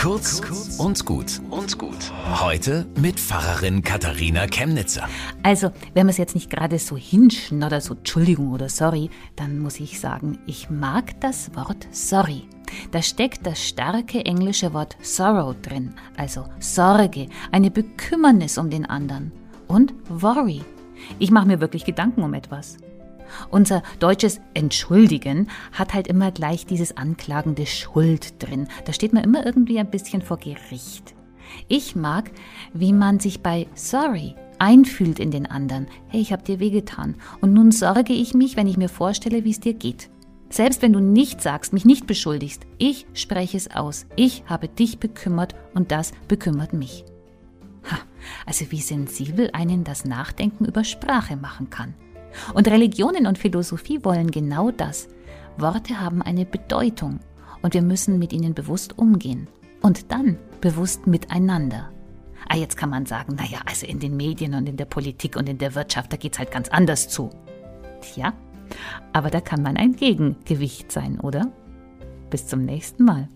Kurz und gut und gut. Heute mit Pfarrerin Katharina Chemnitzer. Also, wenn man es jetzt nicht gerade so hinschen oder so Entschuldigung oder sorry, dann muss ich sagen, ich mag das Wort sorry. Da steckt das starke englische Wort sorrow drin, also Sorge, eine Bekümmernis um den anderen. Und worry. Ich mache mir wirklich Gedanken um etwas. Unser deutsches Entschuldigen hat halt immer gleich dieses anklagende Schuld drin. Da steht man immer irgendwie ein bisschen vor Gericht. Ich mag, wie man sich bei Sorry einfühlt in den anderen. Hey, ich habe dir wehgetan. Und nun sorge ich mich, wenn ich mir vorstelle, wie es dir geht. Selbst wenn du nicht sagst, mich nicht beschuldigst, ich spreche es aus. Ich habe dich bekümmert und das bekümmert mich. Ha, also wie sensibel einen das Nachdenken über Sprache machen kann. Und Religionen und Philosophie wollen genau das. Worte haben eine Bedeutung und wir müssen mit ihnen bewusst umgehen. Und dann bewusst miteinander. Ah, jetzt kann man sagen, naja, also in den Medien und in der Politik und in der Wirtschaft, da geht's halt ganz anders zu. Tja, aber da kann man ein Gegengewicht sein, oder? Bis zum nächsten Mal.